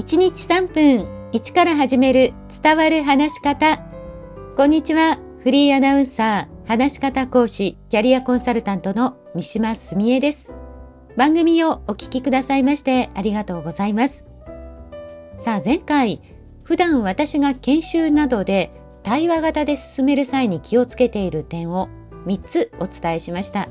1日3分1から始める伝わる話し方。こんにちは。フリーアナウンサー、話し方講師、キャリアコンサルタントの三島澄江です。番組をお聞きくださいましてありがとうございます。さあ前回、普段私が研修などで対話型で進める際に気をつけている点を3つお伝えしました。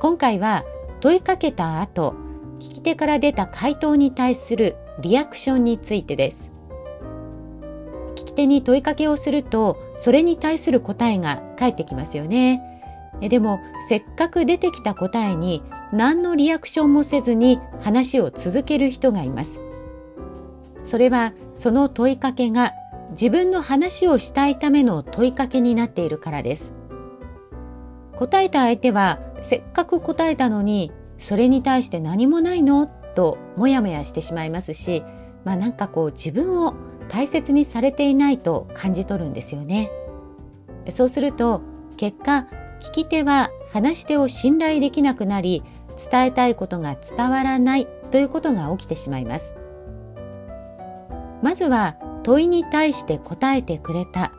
今回は問いかけた後、聞き手から出た回答に対するリアクションについてです。聞き手に問いかけをすると、それに対する答えが返ってきますよね。でも、せっかく出てきた答えに何のリアクションもせずに話を続ける人がいます。それは、その問いかけが自分の話をしたいための問いかけになっているからです。答えた相手は、せっかく答えたのに、それに対して何もないのともやもやしてしまいますし、まあなんかこう自分を大切にされていないと感じ取るんですよね。そうすると結果聞き手は話し手を信頼できなくなり伝えたいことが伝わらないということが起きてしまいます。まずは問いに対して答えてくれた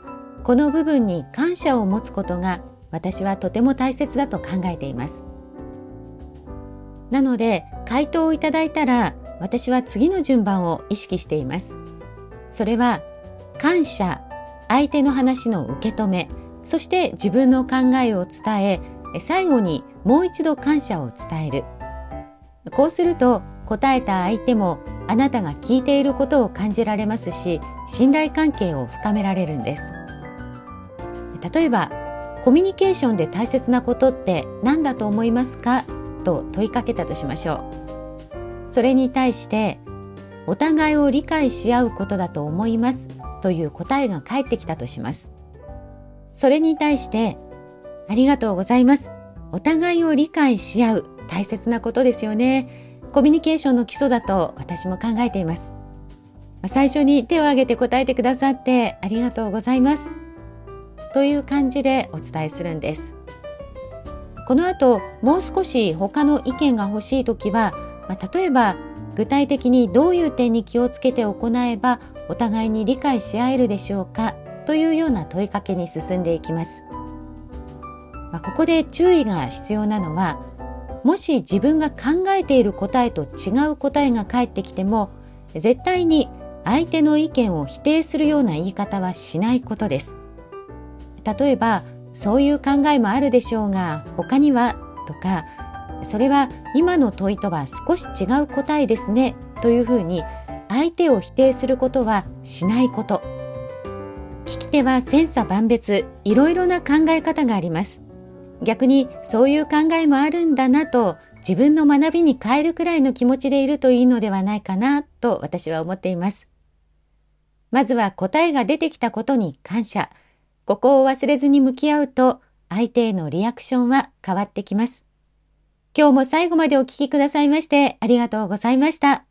この部分に感謝を持つことが私はとても大切だと考えています。なので回答をいただいたら私は次の順番を意識しています。それは感謝、相手の話の受け止め、そして自分の考えを伝え、最後にもう一度感謝を伝える。こうすると答えた相手もあなたが聞いていることを感じられますし、信頼関係を深められるんです。例えば、コミュニケーションで大切なことって何だと思いますか？と問いかけたとしましょう。それに対して、お互いを理解し合うことだと思いますという答えが返ってきたとします。それに対して、ありがとうございます。お互いを理解し合う大切なことですよね。コミュニケーションの基礎だと私も考えています。最初に手を挙げて答えてくださってありがとうございます。という感じでお伝えするんです。この後もう少し他の意見が欲しい時は、まあ、例えば具体的にどういう点に気をつけて行えばお互いに理解し合えるでしょうかというような問いかけに進んでいきます。まあ、ここで注意が必要なのはもし自分が考えている答えと違う答えが返ってきても絶対に相手の意見を否定するような言い方はしないことです。例えばそういう考えもあるでしょうが他にはとかそれは今の問いとは少し違う答えですねというふうに相手を否定することはしないこと。聞き手は千差万別いろいろな考え方があります。逆にそういう考えもあるんだなと自分の学びに変えるくらいの気持ちでいるといいのではないかなと私は思っています。まずは答えが出てきたことに感謝。ここを忘れずに向き合うと相手へのリアクションは変わってきます今日も最後までお聴きくださいましてありがとうございました。